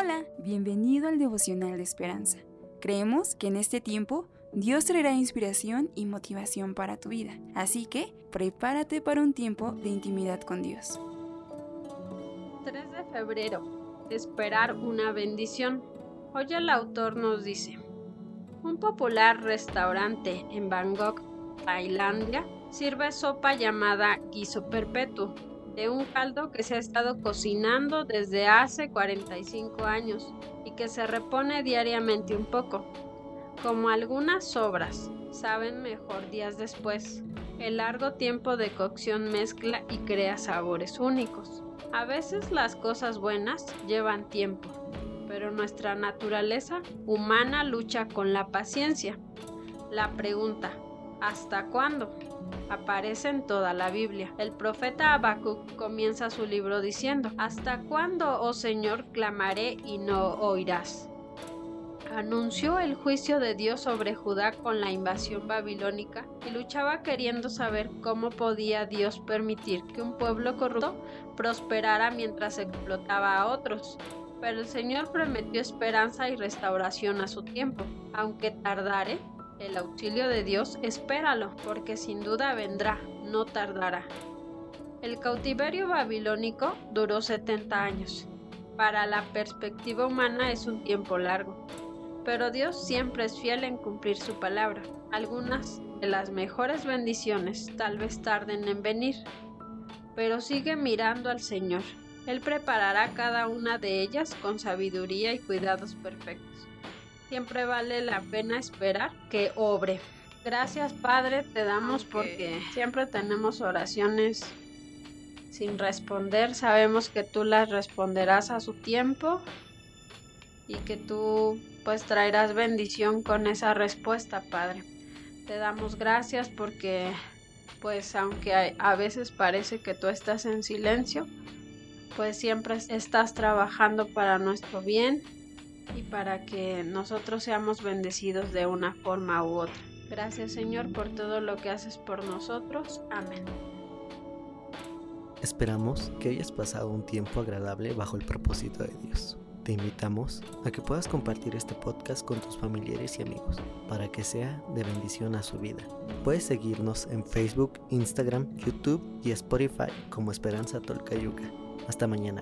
Hola, bienvenido al devocional de esperanza. Creemos que en este tiempo Dios traerá inspiración y motivación para tu vida, así que prepárate para un tiempo de intimidad con Dios. 3 de febrero. Esperar una bendición. Hoy el autor nos dice, un popular restaurante en Bangkok, Tailandia, sirve sopa llamada guiso perpetuo, de un caldo que se ha estado cocinando desde hace 45 años y que se repone diariamente un poco. Como algunas sobras, saben mejor días después. El largo tiempo de cocción mezcla y crea sabores únicos. A veces las cosas buenas llevan tiempo, pero nuestra naturaleza humana lucha con la paciencia. La pregunta, ¿hasta cuándo? aparece en toda la Biblia. El profeta Habacuc comienza su libro diciendo, ¿Hasta cuándo, oh Señor, clamaré y no oirás? anunció el juicio de Dios sobre Judá con la invasión babilónica y luchaba queriendo saber cómo podía Dios permitir que un pueblo corrupto prosperara mientras explotaba a otros. Pero el Señor prometió esperanza y restauración a su tiempo. Aunque tardare, el auxilio de Dios, espéralo, porque sin duda vendrá, no tardará. El cautiverio babilónico duró 70 años. Para la perspectiva humana es un tiempo largo, pero Dios siempre es fiel en cumplir su palabra. Algunas de las mejores bendiciones tal vez tarden en venir, pero sigue mirando al Señor. Él preparará cada una de ellas con sabiduría y cuidados perfectos. Siempre vale la pena esperar que obre. Gracias Padre, te damos porque siempre tenemos oraciones sin responder. Sabemos que tú las responderás a su tiempo y que tú pues traerás bendición con esa respuesta, Padre. Te damos gracias porque pues aunque a veces parece que tú estás en silencio, pues siempre estás trabajando para nuestro bien y para que nosotros seamos bendecidos de una forma u otra. Gracias Señor por todo lo que haces por nosotros. Amén. Esperamos que hayas pasado un tiempo agradable bajo el propósito de Dios te invitamos a que puedas compartir este podcast con tus familiares y amigos para que sea de bendición a su vida. Puedes seguirnos en Facebook, Instagram, YouTube y Spotify como Esperanza Tolcayuca. Hasta mañana.